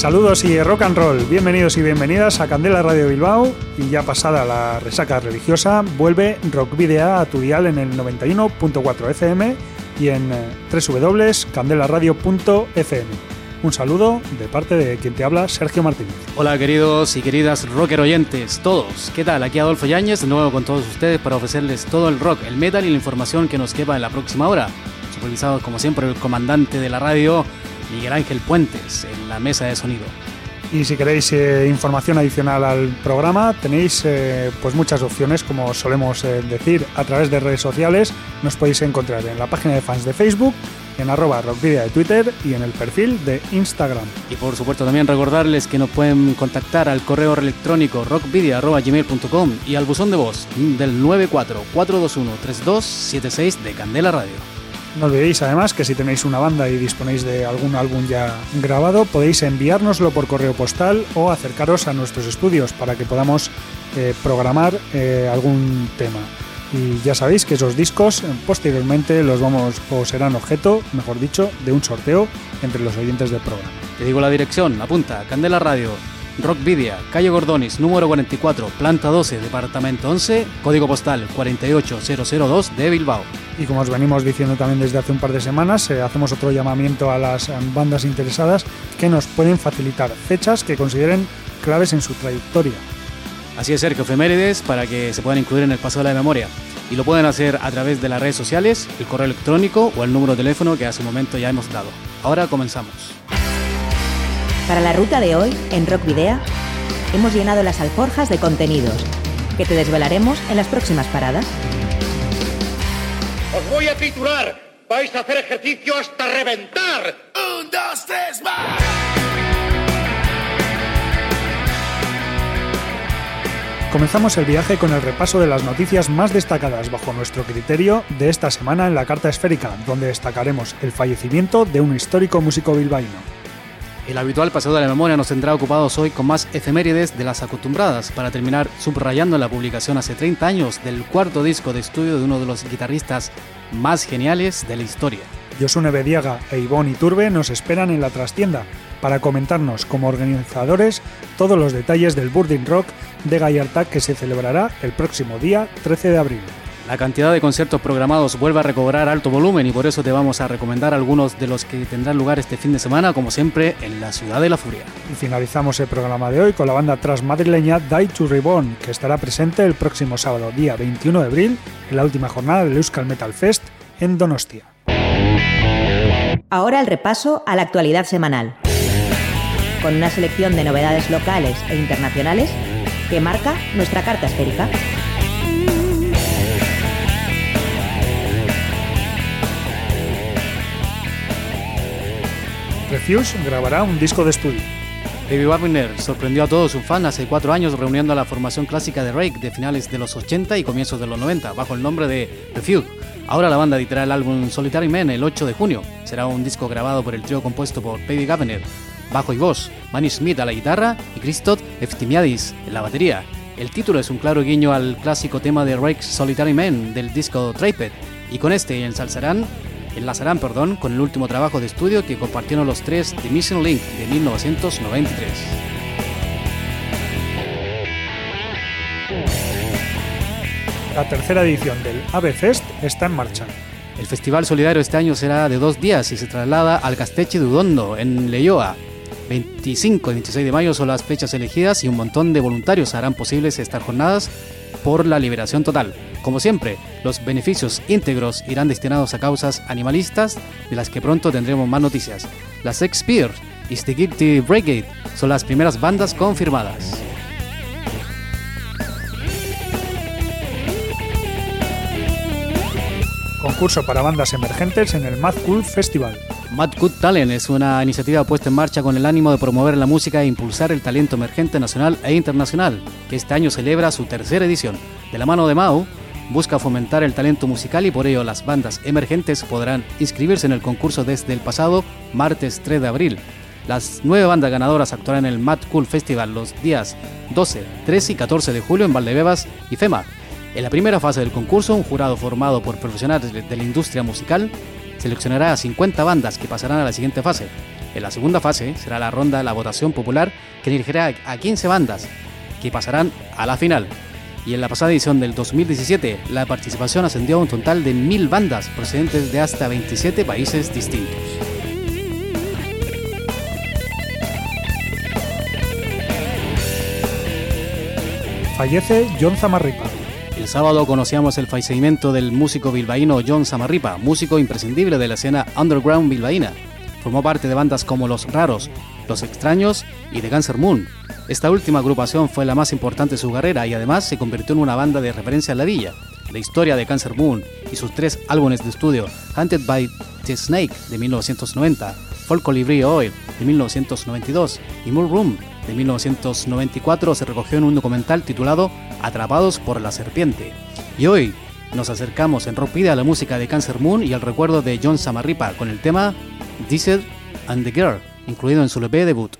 Saludos y rock and roll, bienvenidos y bienvenidas a Candela Radio Bilbao y ya pasada la resaca religiosa, vuelve Rock Video a tu dial en el 91.4 FM y en eh, www.candelaradio.fm. Un saludo de parte de quien te habla, Sergio Martínez. Hola queridos y queridas rocker oyentes, todos. ¿Qué tal? Aquí Adolfo Yáñez, de nuevo con todos ustedes para ofrecerles todo el rock, el metal y la información que nos quepa en la próxima hora. Supervisado como siempre el comandante de la radio, Miguel Ángel Puentes en la mesa de sonido. Y si queréis eh, información adicional al programa, tenéis eh, pues muchas opciones, como solemos eh, decir, a través de redes sociales. Nos podéis encontrar en la página de fans de Facebook, en arroba rockvidia de Twitter y en el perfil de Instagram. Y por supuesto también recordarles que nos pueden contactar al correo electrónico rockvidia.gmail.com y al buzón de voz del 944213276 de Candela Radio. No olvidéis además que si tenéis una banda y disponéis de algún álbum ya grabado, podéis enviárnoslo por correo postal o acercaros a nuestros estudios para que podamos eh, programar eh, algún tema. Y ya sabéis que esos discos eh, posteriormente los vamos o serán objeto, mejor dicho, de un sorteo entre los oyentes del programa. Te digo la dirección, apunta, Candela Radio, Rockvidia, calle Gordonis, número 44, planta 12, departamento 11, código postal 48002 de Bilbao. Y como os venimos diciendo también desde hace un par de semanas, eh, hacemos otro llamamiento a las eh, bandas interesadas que nos pueden facilitar fechas que consideren claves en su trayectoria. Así es, Sergio Efemérides, para que se puedan incluir en el paso de la memoria. Y lo pueden hacer a través de las redes sociales, el correo electrónico o el número de teléfono que hace un momento ya hemos dado. Ahora comenzamos. Para la ruta de hoy, en Rock Video, hemos llenado las alforjas de contenidos que te desvelaremos en las próximas paradas. Os voy a titular. Vais a hacer ejercicio hasta reventar. Un, dos, tres, más. Comenzamos el viaje con el repaso de las noticias más destacadas bajo nuestro criterio de esta semana en la Carta Esférica, donde destacaremos el fallecimiento de un histórico músico bilbaíno. El habitual paseo de la memoria nos tendrá ocupados hoy con más efemérides de las acostumbradas, para terminar subrayando la publicación hace 30 años del cuarto disco de estudio de uno de los guitarristas más geniales de la historia. Josune Bediaga e Ivonne Iturbe nos esperan en la trastienda para comentarnos como organizadores todos los detalles del Burding Rock de Gallarta que se celebrará el próximo día 13 de abril. La cantidad de conciertos programados vuelve a recobrar alto volumen y por eso te vamos a recomendar algunos de los que tendrán lugar este fin de semana, como siempre, en la Ciudad de la Furia. Y finalizamos el programa de hoy con la banda tras madrileña Die to Reborn, que estará presente el próximo sábado, día 21 de abril, en la última jornada del Euskal Metal Fest en Donostia. Ahora el repaso a la actualidad semanal, con una selección de novedades locales e internacionales que marca nuestra carta esférica. Refuse grabará un disco de estudio. David Wagner sorprendió a todos sus fans hace cuatro años reuniendo a la formación clásica de Rake de finales de los 80 y comienzos de los 90 bajo el nombre de Refuse. Ahora la banda editará el álbum Solitary Man el 8 de junio. Será un disco grabado por el trío compuesto por David Wagner, bajo y voz, Manny Smith a la guitarra y Christoph Eftimiadis en la batería. El título es un claro guiño al clásico tema de Rake Solitary Man del disco Triped y con este ensalzarán enlazarán perdón, con el último trabajo de estudio que compartieron los tres The Missing Link de 1993. La tercera edición del Ave Fest está en marcha. El Festival Solidario este año será de dos días y se traslada al Casteche de Udondo, en Leyoa. 25 y 26 de mayo son las fechas elegidas y un montón de voluntarios harán posibles estas jornadas por la liberación total. Como siempre, los beneficios íntegros irán destinados a causas animalistas de las que pronto tendremos más noticias. Las Sex y The Guilty Brigade son las primeras bandas confirmadas. Concurso para bandas emergentes en el Mad Cool Festival. Mad Cool Talent es una iniciativa puesta en marcha con el ánimo de promover la música e impulsar el talento emergente nacional e internacional, que este año celebra su tercera edición. De la mano de Mau, busca fomentar el talento musical y por ello las bandas emergentes podrán inscribirse en el concurso desde el pasado martes 3 de abril. Las nueve bandas ganadoras actuarán en el Mad Cool Festival los días 12, 13 y 14 de julio en Valdebebas y FEMA. En la primera fase del concurso, un jurado formado por profesionales de la industria musical seleccionará a 50 bandas que pasarán a la siguiente fase. En la segunda fase será la ronda la votación popular que dirigirá a 15 bandas que pasarán a la final. Y en la pasada edición del 2017, la participación ascendió a un total de 1.000 bandas procedentes de hasta 27 países distintos. Fallece John Zamarripa. El sábado conocíamos el fallecimiento del músico bilbaíno John Zamarripa, músico imprescindible de la escena underground bilbaína. Formó parte de bandas como Los Raros, Los Extraños y The Cancer Moon. Esta última agrupación fue la más importante de su carrera y además se convirtió en una banda de referencia en la villa. La historia de Cancer Moon y sus tres álbumes de estudio, Hunted by the Snake de 1990, Folk Colibri Oil de 1992 y Moon Room de 1994 se recogió en un documental titulado Atrapados por la Serpiente. Y hoy nos acercamos en Rock a la música de Cancer Moon y al recuerdo de John Samarripa con el tema Diesel and the Girl, incluido en su LP debut.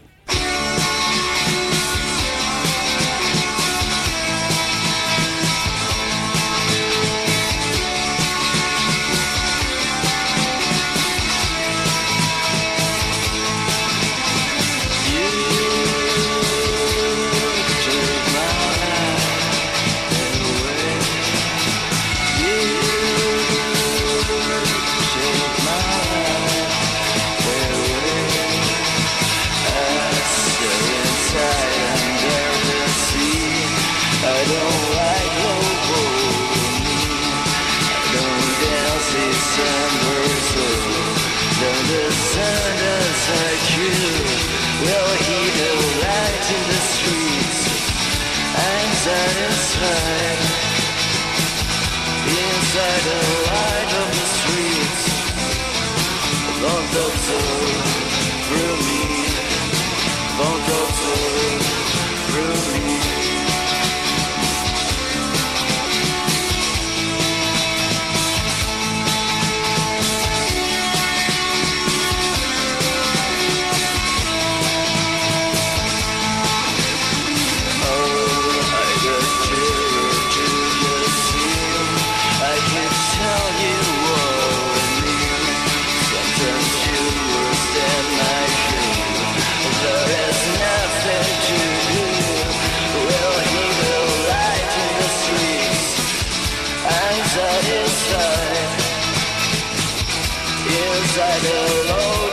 inside alone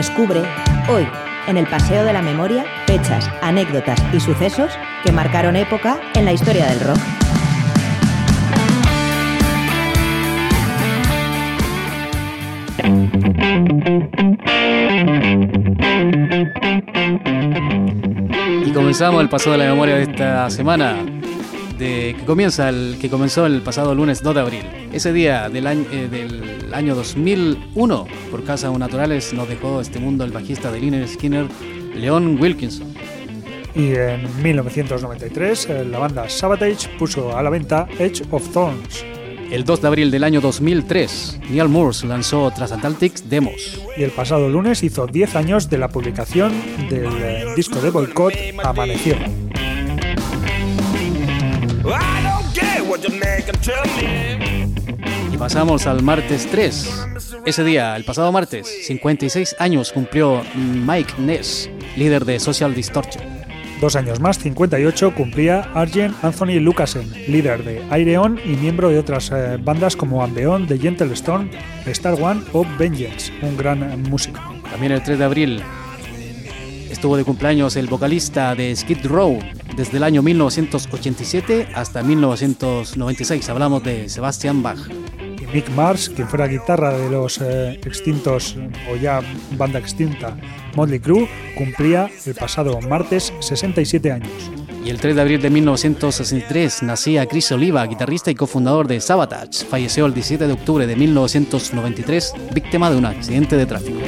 descubre, hoy, en el Paseo de la Memoria, fechas, anécdotas y sucesos que marcaron época en la historia del rock. Y comenzamos el paso de la memoria de esta semana, de, que, comienza el, que comenzó el pasado lunes 2 de abril. Ese día del año, eh, del año 2001, por causas naturales, nos dejó este mundo el bajista de Liner Skinner, Leon Wilkinson. Y en 1993, eh, la banda Sabotage puso a la venta Edge of Thorns, el 2 de abril del año 2003, Neil Moores lanzó Transatlantic Demos. Y el pasado lunes hizo 10 años de la publicación del eh, disco de boicot Amaneció. Y pasamos al martes 3. Ese día, el pasado martes, 56 años cumplió Mike Ness, líder de Social Distortion. Dos años más, 58, cumplía Arjen Anthony Lucasen, líder de Aireon y miembro de otras eh, bandas como Ambeon, The Gentle Storm, Star One o Vengeance, un gran eh, músico. También el 3 de abril estuvo de cumpleaños el vocalista de Skid Row desde el año 1987 hasta 1996. Hablamos de Sebastian Bach. Mick Mars, quien fuera guitarra de los eh, extintos o ya banda extinta Motley Crue, cumplía el pasado martes 67 años. Y el 3 de abril de 1963 nacía Chris Oliva, guitarrista y cofundador de Sabotage. Falleció el 17 de octubre de 1993, víctima de un accidente de tráfico.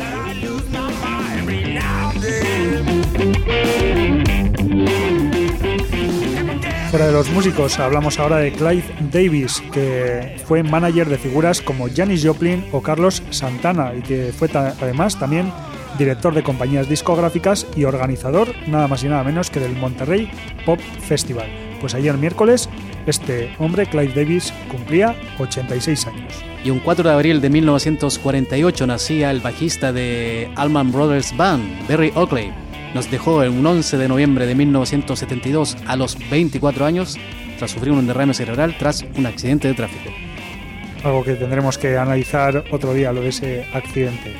Fuera de los músicos, hablamos ahora de Clive Davis, que fue manager de figuras como Janis Joplin o Carlos Santana y que fue además también director de compañías discográficas y organizador nada más y nada menos que del Monterrey Pop Festival. Pues ayer miércoles este hombre, Clive Davis, cumplía 86 años. Y un 4 de abril de 1948 nacía el bajista de Allman Brothers Band, Barry Oakley, nos dejó el 11 de noviembre de 1972 a los 24 años tras sufrir un derrame cerebral tras un accidente de tráfico. Algo que tendremos que analizar otro día, lo de ese accidente.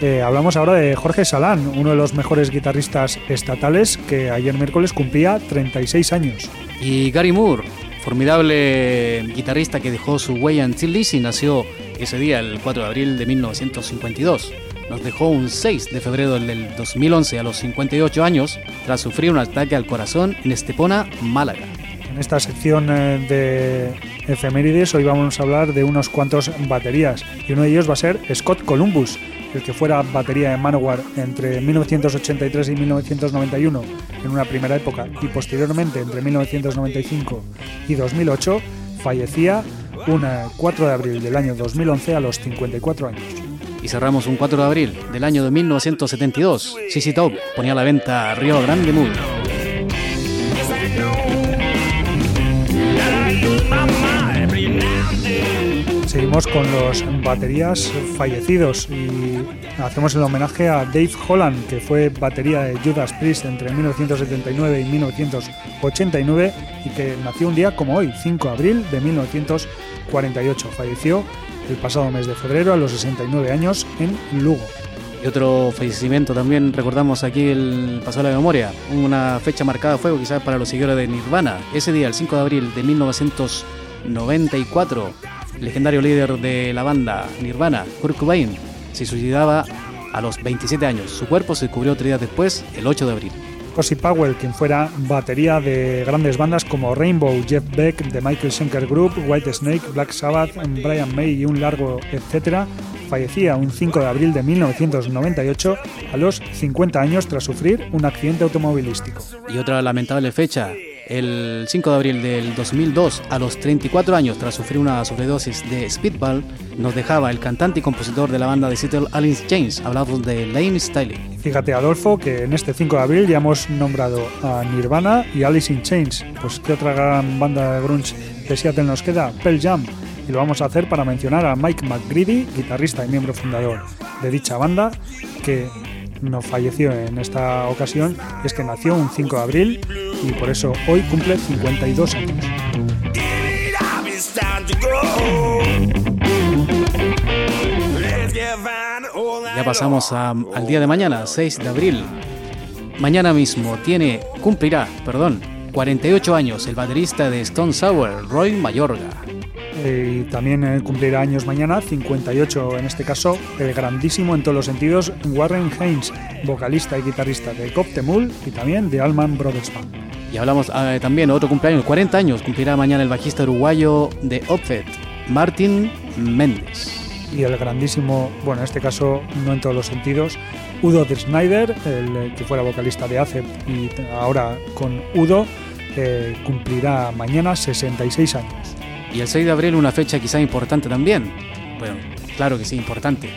Eh, hablamos ahora de Jorge Salán, uno de los mejores guitarristas estatales que ayer miércoles cumplía 36 años. Y Gary Moore, formidable guitarrista que dejó su huella en Till y nació ese día, el 4 de abril de 1952 nos dejó un 6 de febrero del 2011 a los 58 años tras sufrir un ataque al corazón en Estepona, Málaga. En esta sección eh, de efemérides hoy vamos a hablar de unos cuantos baterías y uno de ellos va a ser Scott Columbus, el que fuera batería de Manowar entre 1983 y 1991 en una primera época y posteriormente entre 1995 y 2008, fallecía un 4 de abril del año 2011 a los 54 años. Y cerramos un 4 de abril del año de 1972. CC Top ponía a la venta Río Grande Mood. Seguimos con los baterías fallecidos y hacemos el homenaje a Dave Holland, que fue batería de Judas Priest entre 1979 y 1989 y que nació un día como hoy, 5 de abril de 1948. Falleció el pasado mes de febrero a los 69 años en Lugo. Y otro fallecimiento también recordamos aquí el paso de la memoria, una fecha marcada a fuego quizás para los seguidores de Nirvana. Ese día, el 5 de abril de 1994, el legendario líder de la banda Nirvana, Kurt Cobain, se suicidaba a los 27 años. Su cuerpo se descubrió tres días después, el 8 de abril. Cosi Powell, quien fuera batería de grandes bandas como Rainbow, Jeff Beck, The Michael Schenker Group, White Snake, Black Sabbath, Brian May y un largo etcétera, fallecía un 5 de abril de 1998 a los 50 años tras sufrir un accidente automovilístico. Y otra lamentable fecha, el 5 de abril del 2002, a los 34 años, tras sufrir una sobredosis de Speedball, nos dejaba el cantante y compositor de la banda de Seattle, Alice James. Hablamos de Lane Staley. Fíjate, Adolfo, que en este 5 de abril ya hemos nombrado a Nirvana y Alice in Chains. Pues, ¿qué otra gran banda de grunge de Seattle nos queda? Pearl Jam. Y lo vamos a hacer para mencionar a Mike McGreedy, guitarrista y miembro fundador de dicha banda, que no falleció en esta ocasión, es que nació un 5 de abril y por eso hoy cumple 52 años. Ya pasamos al día de mañana, 6 de abril. Mañana mismo tiene, cumplirá, perdón, 48 años el baterista de Stone Sour, Roy Mayorga. Eh, y también eh, cumplirá años mañana, 58 en este caso, el grandísimo en todos los sentidos Warren Haynes, vocalista y guitarrista de Cop Mule y también de Allman Brothers Band. Y hablamos ah, también otro cumpleaños, 40 años, cumplirá mañana el bajista uruguayo de Opfet, Martin Méndez. Y el grandísimo, bueno, en este caso no en todos los sentidos, Udo de Schneider, el eh, que fuera vocalista de ACEP y ahora con Udo, cumplirá mañana 66 años. Y el 6 de abril una fecha quizá importante también. Bueno, claro que sí, importante.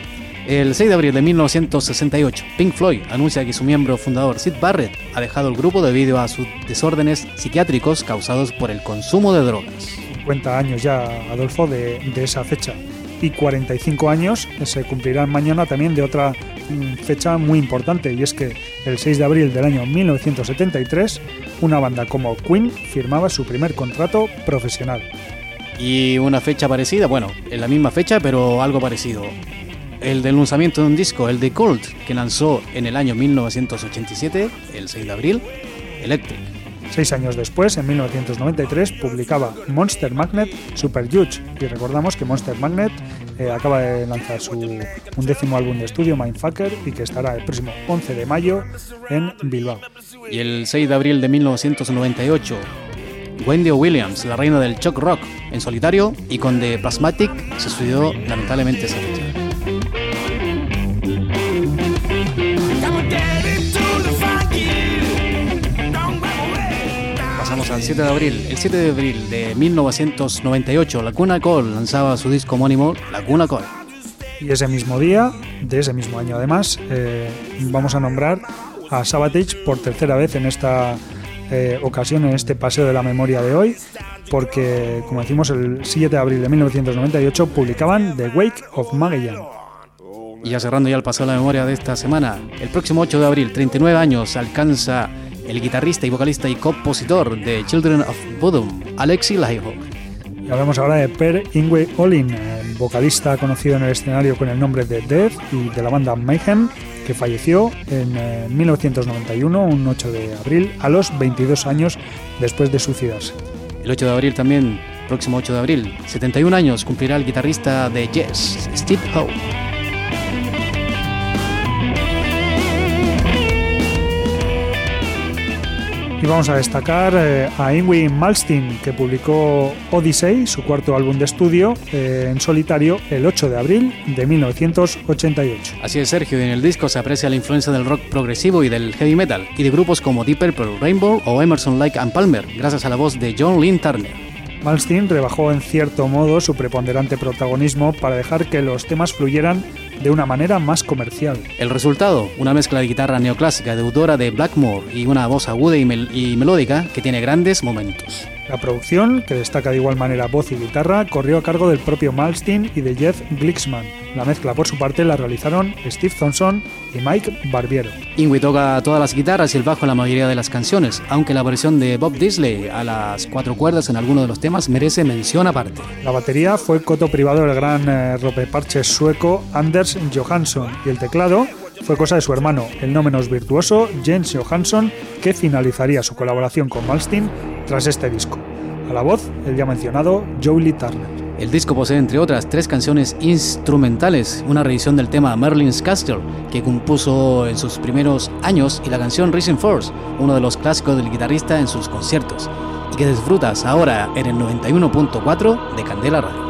El 6 de abril de 1968, Pink Floyd anuncia que su miembro fundador Sid Barrett ha dejado el grupo debido a sus desórdenes psiquiátricos causados por el consumo de drogas. 50 años ya, Adolfo, de, de esa fecha. Y 45 años se cumplirán mañana también de otra mm, fecha muy importante, y es que el 6 de abril del año 1973, una banda como Queen firmaba su primer contrato profesional. Y una fecha parecida, bueno, en la misma fecha, pero algo parecido. El del lanzamiento de un disco, el de Cult, que lanzó en el año 1987, el 6 de abril, Electric. Seis años después, en 1993, publicaba Monster Magnet Super Huge. Y recordamos que Monster Magnet eh, acaba de lanzar su undécimo álbum de estudio, Mindfucker, y que estará el próximo 11 de mayo en Bilbao. Y el 6 de abril de 1998, Wendy Williams, la reina del shock rock, en solitario y con The Plasmatic se suicidó lamentablemente esa fecha. Pasamos al 7 de abril. El 7 de abril de 1998, Lacuna Cole lanzaba su disco homónimo Lacuna Cole. Y ese mismo día, de ese mismo año además, eh, vamos a nombrar a Sabatage por tercera vez en esta eh, ocasión en este paseo de la memoria de hoy, porque, como decimos, el 7 de abril de 1998 publicaban The Wake of Magellan. Y ya cerrando ya el paseo de la memoria de esta semana, el próximo 8 de abril, 39 años, alcanza el guitarrista y vocalista y compositor de Children of Bodom, Alexi Laiho. Y hablamos ahora de Per Ingwe Olin, vocalista conocido en el escenario con el nombre de Death y de la banda Mayhem, que falleció en 1991, eh, un 8 de abril, a los 22 años después de suicidarse. El 8 de abril también, próximo 8 de abril, 71 años cumplirá el guitarrista de Yes, Steve Howe. Y vamos a destacar eh, a Ingrid Malstein, que publicó Odyssey, su cuarto álbum de estudio, eh, en solitario el 8 de abril de 1988. Así es, Sergio, en el disco se aprecia la influencia del rock progresivo y del heavy metal, y de grupos como Deep Purple, Rainbow o Emerson Lake and Palmer, gracias a la voz de John Lynn Turner. Malstein rebajó en cierto modo su preponderante protagonismo para dejar que los temas fluyeran de una manera más comercial. El resultado, una mezcla de guitarra neoclásica deudora de Blackmore y una voz aguda y, y melódica que tiene grandes momentos. La producción, que destaca de igual manera voz y guitarra, corrió a cargo del propio Malstein y de Jeff Glixman. La mezcla, por su parte, la realizaron Steve Thompson y Mike Barbiero. Ingui toca todas las guitarras y el bajo en la mayoría de las canciones, aunque la versión de Bob Disley a las cuatro cuerdas en alguno de los temas merece mención aparte. La batería fue coto privado del gran eh, ropeparche sueco Anders Johansson y el teclado fue cosa de su hermano, el no menos virtuoso Jens Johansson, que finalizaría su colaboración con Malstein tras este disco. A la voz, el ya mencionado Joey Turner. El disco posee, entre otras, tres canciones instrumentales, una revisión del tema Merlin's Castle, que compuso en sus primeros años, y la canción Rising Force, uno de los clásicos del guitarrista en sus conciertos, y que disfrutas ahora en el 91.4 de Candela Radio.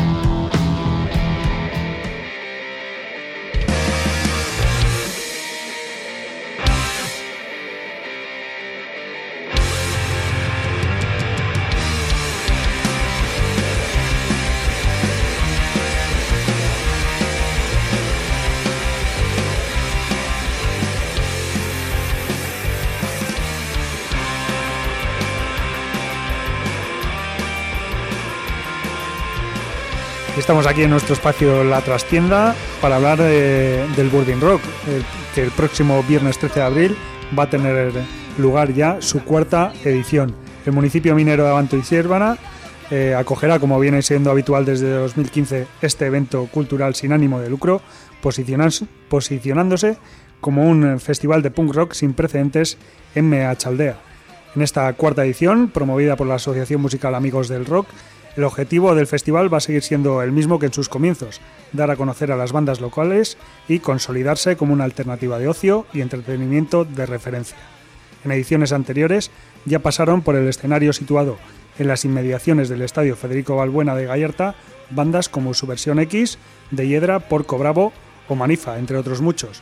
Estamos aquí en nuestro espacio La Trastienda para hablar del Burning Rock, que el próximo viernes 13 de abril va a tener lugar ya su cuarta edición. El municipio minero de Abanto y Siervana eh, acogerá, como viene siendo habitual desde 2015, este evento cultural sin ánimo de lucro, posicionándose como un festival de punk rock sin precedentes en Meachaldea. En esta cuarta edición, promovida por la Asociación Musical Amigos del Rock, el objetivo del festival va a seguir siendo el mismo que en sus comienzos, dar a conocer a las bandas locales y consolidarse como una alternativa de ocio y entretenimiento de referencia. En ediciones anteriores ya pasaron por el escenario situado en las inmediaciones del Estadio Federico Balbuena de Gallarta bandas como Subversión X, De Hiedra, Porco Bravo o Manifa, entre otros muchos.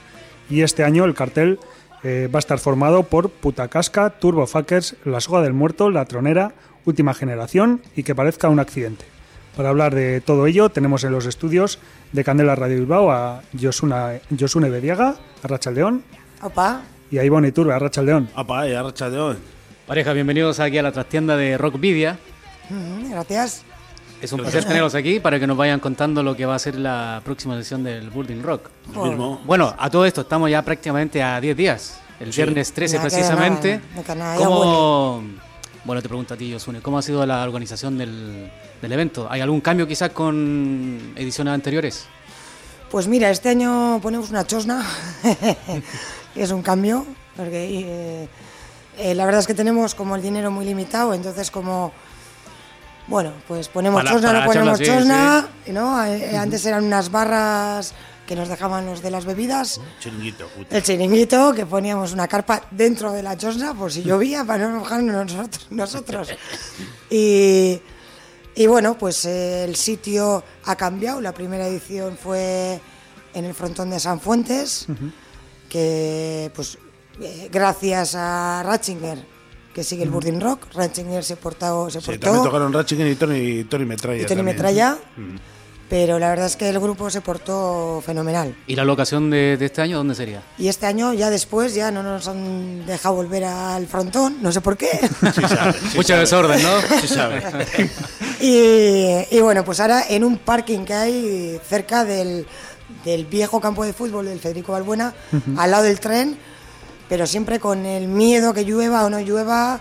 Y este año el cartel eh, va a estar formado por Putacasca, Turbo Fuckers, La Soga del Muerto, La Tronera, última generación y que parezca un accidente. Para hablar de todo ello tenemos en los estudios de Candela Radio Bilbao a Josuna, Josune Bediaga, a Rachaldeón. Opa. Y a Ivonne Iturbe, a Rachaldeón. Opa, y a Rachaldeón. Pareja, bienvenidos aquí a la trastienda de Rockvidia. Mm, gracias. Es un placer tenerlos aquí para que nos vayan contando lo que va a ser la próxima edición del Burning Rock. Mismo. Bueno, a todo esto estamos ya prácticamente a 10 días. El viernes 13 Ya queda precisamente. nada, ¿Cómo, bueno, te pregunto a ti, Yosune, ¿cómo ha sido la organización del, del evento? ¿Hay algún cambio quizás con ediciones anteriores? Pues mira, este año ponemos una chosna, que es un cambio, porque eh, eh, la verdad es que tenemos como el dinero muy limitado, entonces como, bueno, pues ponemos Para- chosna, para no ponemos chosna, sí, ¿no? Eh, Antes eran unas barras que nos dejaban los de las bebidas, Chiringuito, puta. el chiringuito, que poníamos una carpa dentro de la chosna por si llovía, para no mojarnos nosotros. nosotros. Y, y bueno, pues eh, el sitio ha cambiado. La primera edición fue en el frontón de San Fuentes, que pues eh, gracias a Ratzinger, que sigue el Burning Rock, Ratzinger se, portó, se Sí, portó también tocaron Ratchinger y Tony, Tony Metralla. y Tony también. Metralla, pero la verdad es que el grupo se portó fenomenal. ¿Y la locación de, de este año dónde sería? Y este año, ya después, ya no nos han dejado volver al frontón, no sé por qué. Sí sabe, sí Mucho sabe. desorden, ¿no? Sí sabe. y, y bueno, pues ahora en un parking que hay cerca del, del viejo campo de fútbol del Federico Balbuena, al lado del tren, pero siempre con el miedo que llueva o no llueva.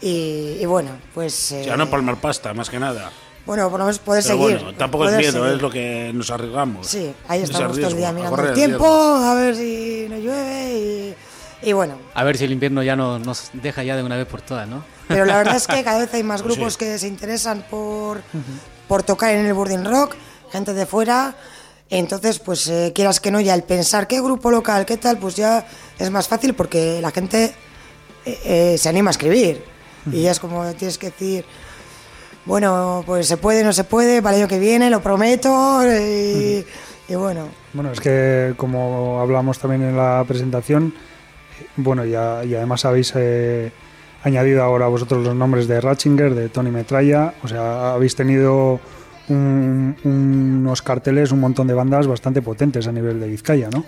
y, y bueno, pues. eh, Ya no palmar pasta, más que nada. Bueno, por lo menos poder Pero seguir. bueno, tampoco es miedo, seguir. es lo que nos arriesgamos. Sí, ahí Es estamos todo el día mirando el tiempo, a ver si no llueve y, y bueno. A ver si el invierno ya no, nos deja ya de una vez por todas, ¿no? Pero la verdad es que cada vez hay más grupos Sí. que se interesan por, por tocar en el Burning Rock, gente de fuera. Entonces, pues eh, quieras que no, ya el pensar qué grupo local, qué tal, pues ya es más fácil porque la gente eh, eh, se anima a escribir. Y ya es como tienes que decir, bueno, pues se puede, no se puede, para el año que viene, lo prometo. Y, bueno, Bueno, es que como hablamos también en la presentación, bueno, ya, y además habéis eh, añadido ahora vosotros los nombres de Ratchinger, de Tony Metralla, o sea, habéis tenido un- unos carteles, un montón de bandas bastante potentes a nivel de Vizcaya, ¿no?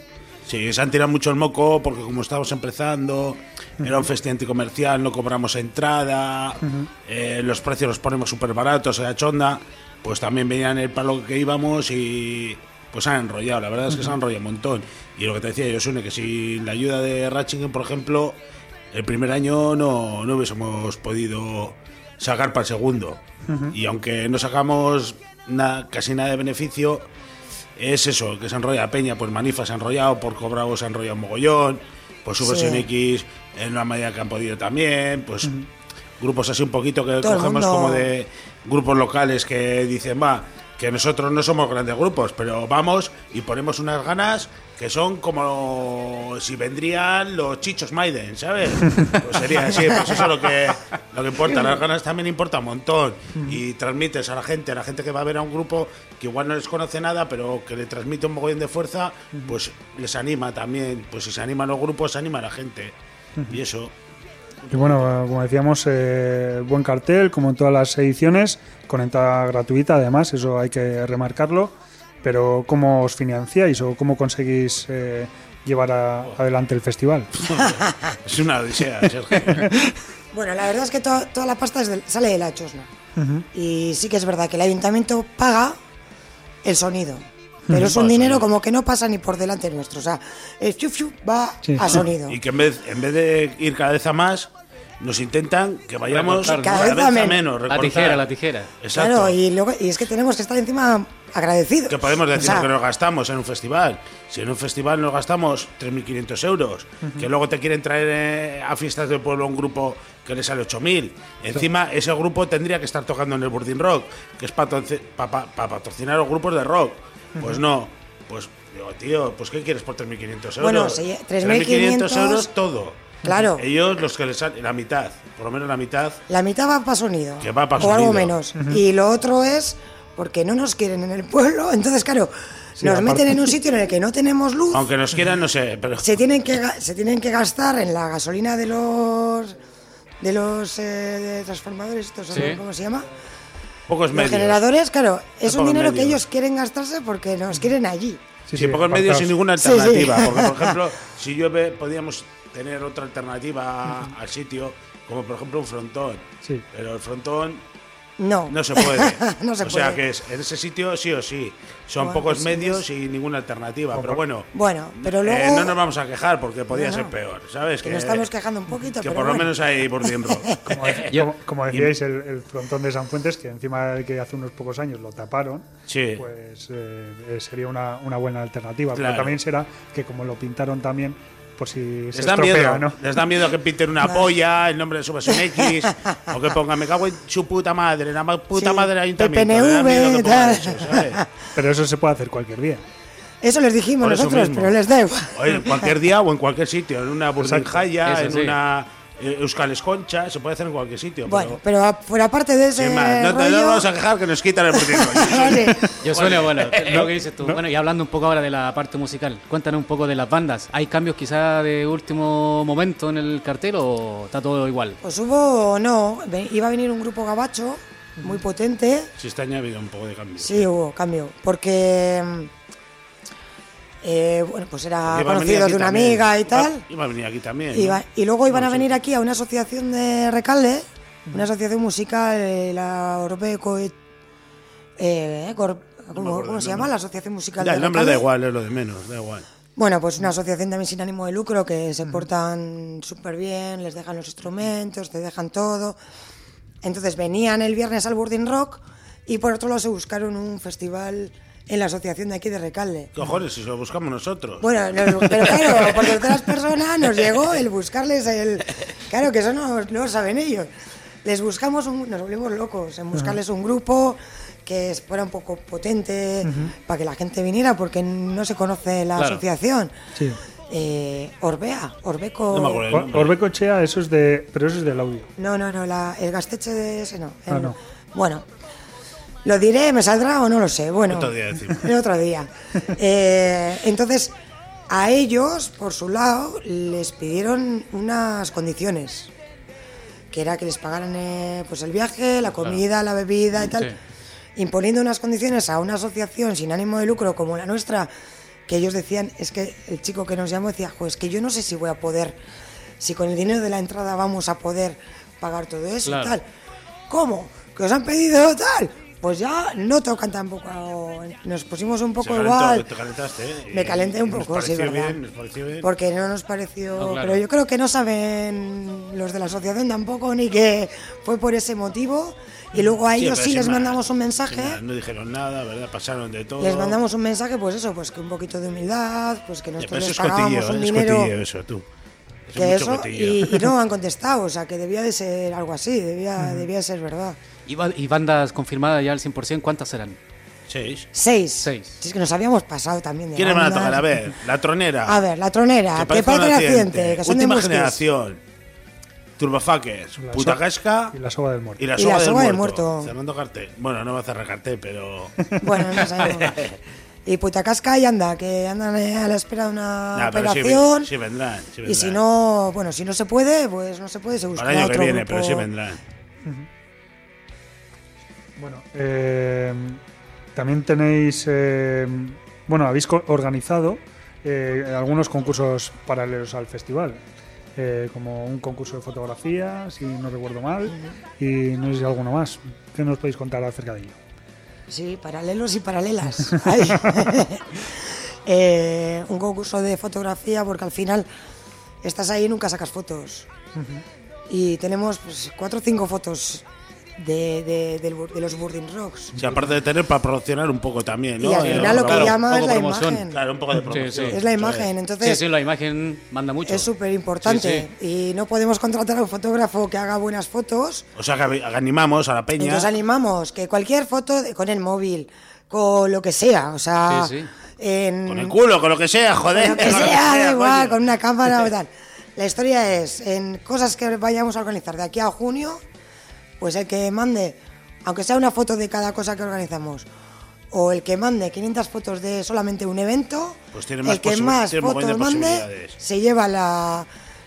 Sí, se han tirado mucho el moco porque como estábamos empezando, era un festival anticomercial, no cobramos entrada, eh, los precios los ponemos súper baratos en la chonda, pues también venían el palo que íbamos y pues se han enrollado, la verdad es que se han enrollado un montón. Y lo que te decía yo, Sune, que sin la ayuda de Ratchingen, por ejemplo, el primer año no, no hubiésemos podido sacar para el segundo. Y aunque no sacamos casi nada de beneficio, es eso, que se enrolla Peña, pues Manifa se ha enrollado, por Cobravo se ha enrollado un mogollón, pues su Sí. X en una medida que han podido también, pues grupos así un poquito que Todo cogemos como de grupos locales que dicen, va, que nosotros no somos grandes grupos, pero vamos y ponemos unas ganas que son como si vendrían los chichos Maiden, ¿sabes? Pues sería así, pues eso es lo que, lo que importa. Las ganas también importa un montón. Y transmites a la gente, a la gente que va a ver a un grupo que igual no les conoce nada, pero que le transmite un mogollón de fuerza, pues les anima también. Pues si se animan los grupos, se anima a la gente. Y eso. Y bueno, como decíamos, eh, buen cartel, como en todas las ediciones, con entrada gratuita además, eso hay que remarcarlo. Pero ¿cómo os financiáis o cómo conseguís eh, llevar a- adelante el festival? Es una odisea, Sergio. Bueno, la verdad es que to- toda la pasta es sale de la chosna. Y sí que es verdad que el ayuntamiento paga el sonido. Pero es un dinero como que no pasa ni por delante nuestro. O sea, el fiu, fiu va Sí. a sonido. Y que en vez, en vez de ir cada vez a más, nos intentan que vayamos cada, vez a menos. La tijera, la tijera. Exacto. Claro, y, luego, y es que tenemos que estar encima agradecidos. que podemos decir O sea, que nos gastamos en un festival. Si en un festival nos gastamos 3.500 euros, que luego te quieren traer eh, a fiestas del pueblo un grupo que le sale 8.000. Encima, ese grupo tendría que estar tocando en el Burdin Rock, que es para patrocinar los grupos de rock. Pues no. Pues digo, tío, pues ¿qué quieres por 3.500 euros? Bueno, sí, 3.500 euros todo. Claro. Ellos los que les salen, la mitad, por lo menos la mitad. La mitad va para sonido. Que va pa' O algo sonido. menos. Y lo otro es porque no nos quieren en el pueblo. Entonces, claro, nos aparte- meten en un sitio en el que no tenemos luz. Aunque nos quieran, no sé, pero... se tienen que se tienen que gastar en la gasolina de los de los eh, transformadores estos Sí. cómo se llama Pocos los medios. generadores claro es un dinero que ellos quieren gastarse porque nos quieren allí Sí, Sí, sí, pocos medios sin ninguna alternativa. sí. Porque, por ejemplo, si llueve, podíamos tener otra alternativa al sitio, como por ejemplo un frontón. Sí. Pero el frontón no no se puede. No se o sea puede. que es, en ese sitio sí o sí. Son Bueno, pocos pues, medios y ninguna alternativa. Pero bueno, bueno pero eh, no nos vamos a quejar porque podía No, ser peor. ¿Sabes? que nos estamos quejando un poquito que pero por lo menos hay Burden Rock. Como, como- como decíais, el, el frontón de San Fuentes, que encima de que hace unos pocos años lo taparon, Sí. pues eh, eh, sería una, una buena alternativa. Claro. Pero también será que como lo pintaron también, por si se Les da estropea, miedo, ¿no? les da miedo que pinten una polla, el nombre de su un X, o que pongan me cago en su puta madre, la ma- puta Sí, madre del ayuntamiento. PPNV, les da miedo que pongan tal. eso, ¿sabes? Pero eso se puede hacer cualquier día. eso les dijimos eso nosotros mismo. pero les da igual Oye, en cualquier día o en cualquier sitio, en una burbujaya, Eso en sí. una Euskal Esconcha, se puede hacer en cualquier sitio. bueno pero, pero a- por aparte de ese más, no, rollo nos vamos a quejar que nos quitan el burbujo. Vale. Yo suena, bueno, lo que dices tú. Bueno, y hablando un poco ahora de la parte musical, cuéntanos un poco de las bandas. ¿Hay cambios quizá de último momento en el cartel o está todo igual? pues hubo no iba a venir un grupo gabacho muy potente Si este año ha habido un poco de cambio. Sí, hubo cambio, porque mm, eh, bueno, pues era conocido de una también. amiga y tal. Iba, a venir aquí también. y luego iban a No venir aquí a una asociación de Recalde, una asociación musical, eh, la Orbeco. Eh, ¿Cómo, se llama? La asociación musical Ya, de el nombre da igual, es lo de menos, da igual. Bueno, pues una asociación también sin ánimo de lucro que se portan súper bien, les dejan los instrumentos, te dejan todo. Entonces venían el viernes al Burdin Rock y por otro lado se buscaron un festival en la asociación de aquí de Recalde. Cojones, si lo buscamos nosotros. Bueno, nos- pero claro, por terceras personas nos llegó el buscarles el... Claro, que eso no, no lo saben ellos. Les buscamos, un, nos volvimos locos en buscarles un grupo que fuera un poco potente para que la gente viniera porque no se conoce la Claro. asociación. Sí. Eh, Orbea, Orbeco... No. Orbeco Chea, eso es de. Pero eso es del audio. No, no, no, la- el gasteche de ese no. Ah, el- no. Bueno, lo diré, me saldrá o no lo sé. Bueno, Otro día decimos. el otro día. Eh, entonces, a ellos, por su lado, les pidieron unas condiciones. Que era que les pagaran eh, pues el viaje, la comida, la bebida y tal. Sí. Imponiendo unas condiciones a una asociación sin ánimo de lucro como la nuestra, que ellos decían, es que el chico que nos llamó decía, pues que yo no sé si voy a poder, si con el dinero de la entrada vamos a poder pagar todo eso Claro. y tal. ¿Cómo? ¿Que os han pedido tal? Pues ya no tocan tampoco. Nos pusimos un poco calentó, igual. Te calentaste, ¿eh? Me calenté un poco, sí, pareció verdad. bien, nos pareció bien. Porque no nos pareció. No, claro. Pero yo creo que no saben los de la asociación tampoco, ni que fue por ese motivo. Y luego a Sí, ellos sí les mandamos un mensaje. No dijeron nada, ¿verdad? Pasaron de todo. Les mandamos un mensaje, pues eso, pues que un poquito de humildad, pues que nosotros les es pagábamos un es dinero. eso, tú. Es que eso, y, y no han contestado, o sea, que debía de ser algo así, debía, debía de ser verdad. ¿Y, ba- y bandas confirmadas ya al 100%, cuántas serán? Seis. Seis. Seis. Si es que nos habíamos pasado también de ¿Quiénes van a tocar? A ver, La Tronera. A ver, la tronera, que parece un parece el accidente, que son Última de generación. Turbofuckers. La Puta so- Casca. Y la soga del muerto. Y la Y soga, la del, soga del muerto. muerto. Cerrando cartel. Bueno, no va a cerrar cartel, pero. Bueno, no sabemos. Y Putacasca y anda, que andan a la espera de una Nah, pero sí, operación. sí vendrán. sí y si vendrán. no, bueno, si no se puede, pues no se puede, se busca Para el año que viene, grupo. pero sí vendrán. Bueno, eh, también tenéis, eh, bueno, habéis organizado eh, algunos concursos paralelos al festival, eh, como un concurso de fotografía, si no recuerdo mal, y no sé si alguno más. ¿Qué nos podéis contar acerca de ello? Sí, paralelos y paralelas. Eh, un concurso de fotografía porque al final estás ahí y nunca sacas fotos. Y tenemos pues, cuatro o cinco fotos de, de- bur- de los Burdin Rocks. Sí, aparte de tener para promocionar un poco también, ¿no? Y al Eh, final lo que claro, llama es la promoción. imagen. Claro, un poco de Sí, promoción. sí. Es la imagen, entonces Sí, sí, la imagen manda mucho. es súper importante. Y no podemos contratar a un fotógrafo que haga buenas fotos. O sea, que animamos a la peña. Entonces animamos que cualquier foto de- con el móvil, con lo que sea, o sea, Sí, sí. en, Con el culo, con lo que sea, joder. Lo que con lo sea, da igual, coño. con una cámara o tal. La historia es, en cosas que vayamos a organizar de aquí a junio, pues el que mande, aunque sea una foto de cada cosa que organizamos, o el que mande 500 fotos de solamente un evento, Pues tiene más el que más fotos mande, posibilidades. se lleva la,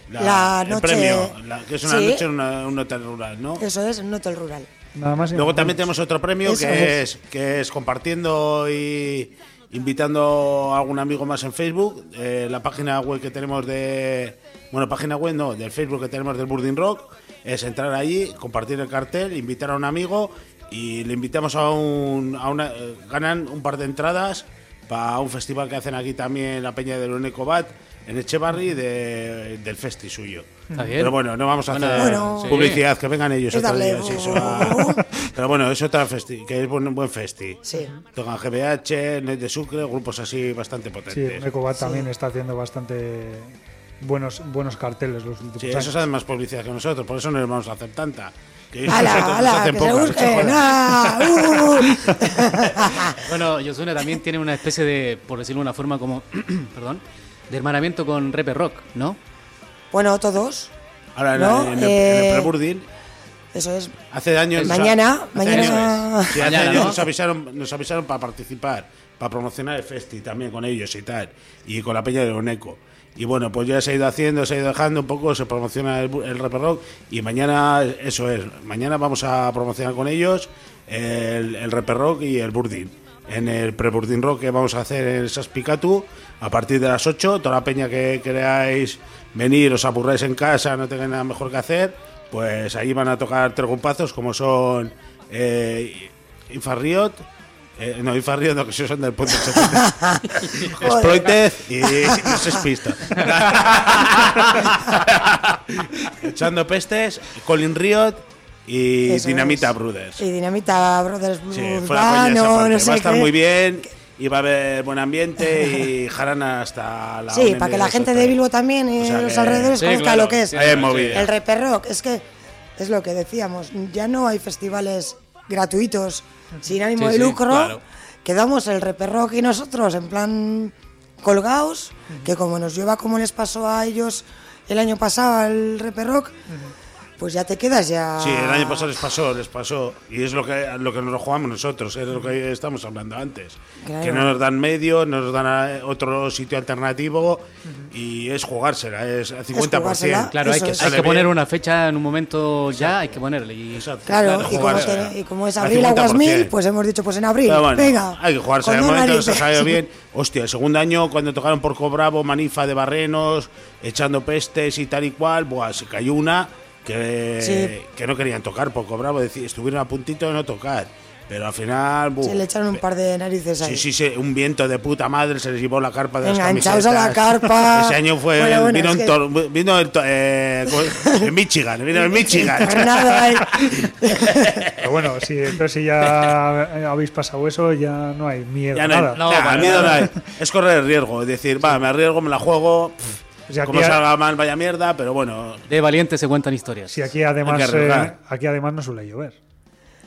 la, el noche... premio, la- que es una Sí, noche en una- un hotel rural, ¿no? Eso es, un hotel rural. Nada más. y Luego también tenemos otro premio Eso que es. es. que es compartiendo y invitando a algún amigo más en Facebook, eh, la página web que tenemos de bueno, página web no, del Facebook que tenemos del Burdin Rock, es entrar allí, compartir el cartel, invitar a un amigo y le invitamos a un a una eh, ganan un par de entradas para un festival que hacen aquí también la Peña del Unecobat en Echevarri de, del festi suyo. Está bien. Pero bueno, no vamos a Bueno, hacer Bueno. publicidad, que vengan ellos otro día, sí, eso va- Pero bueno, es otra festi, que es buen, buen festi. Sí. Tocan GBH, Net de Sucre, grupos así bastante Sí, potentes. Mecobat también está haciendo bastante buenos buenos carteles los últimos Sí, años. esos hacen más publicidad que nosotros, por eso no les vamos a hacer tanta. Que ellos ¡Hala, nosotros nos hala! hacen ¡Que se pocas, busquen! joder. ¡Ah! ¡Uh! Bueno, Yosune también tiene una especie de, por decirlo de una forma, como, perdón, de hermanamiento con Repe Rock, ¿no? bueno, todos. Ahora en, ¿No? en el, en Eh, el Preburdin, Eso es. hace años. Mañana, hace mañana- años, sí, hace Mañana, años ¿no? nos avisaron, nos avisaron para participar, para promocionar el festi también con ellos y tal, y con la peña de Oneco. Y bueno, pues ya se ha ido haciendo, se ha ido dejando un poco, se promociona el, el Rapper Rock y mañana, eso es, mañana vamos a promocionar con ellos el, el Rapper Rock y el Burdin. En el pre-Burdin Rock que vamos a hacer en Saspicatu a partir de las 8, toda la peña que queráis venir, os aburráis en casa, no tengáis nada mejor que hacer, pues ahí van a tocar tres grupazos como son eh, Infarriot, eh, no, Infarriot no, que esos son del 70. Exploited y, Sex Pistols. Echando pestes, Colin Riot y Eso Dinamita es. Brothers. Y Dinamita Brothers Blues Sí, esa Band, o parte. no Va sé a estar qué. muy bien y va a haber buen ambiente y jarana hasta la Sí, para que la gente de Bilbo también y O sea los que- alrededores Sí, conozca claro. lo que es. Sí. El Reper Rock, es que es lo que decíamos, ya no hay festivales gratuitos sin ánimo Sí, de sí, lucro. claro. Quedamos el Reper Rock y nosotros en plan colgados, que como nos lleva como les pasó a ellos el año pasado al Reper Rock, pues ya te quedas ya. Sí, el año pasado les pasó, les pasó. Y es lo que, lo que nos lo jugamos nosotros, es lo que estamos hablando antes. Claro. Que no nos dan medio, no nos dan eh, otro sitio alternativo y es jugársela, es 50%. jugársela. Claro, hay que, es. hay que poner una fecha en un momento ya, hay que ponerle. Y, Exacto, Claro, y como, jugársela. te- y como es abril aguas 50%. mil, pues hemos dicho pues en abril, bueno, venga. hay que jugarse. con De dos momento nos ha narices. salido bien. Hostia, el segundo año, cuando tocaron por Cobravo, Manifa de Barrenos, echando pestes y tal y cual, buah, se cayó una que, Sí. que no querían tocar por Cobravo. decir, estuvieron a puntito de no tocar. Pero al final, buh, Se le echaron un par de narices ahí. Sí, sí, sí, un viento de puta madre, se les llevó la carpa de las Enganchados camisetas. a la carpa. Ese año fue, Bueno, bueno, vino, es en que- tor- vino el to- eh, en Michigan, vino en Michigan. Tornado ahí. Pero bueno, si, entonces si ya habéis pasado eso, ya no hay miedo. Ya no hay, nada. no, nada, miedo no hay. Es correr el riesgo, es decir, va, me arriesgo, me la juego, pff, Como salga mal, vaya mierda, pero bueno, de valientes se cuentan historias. si aquí además, eh, aquí además no suele llover.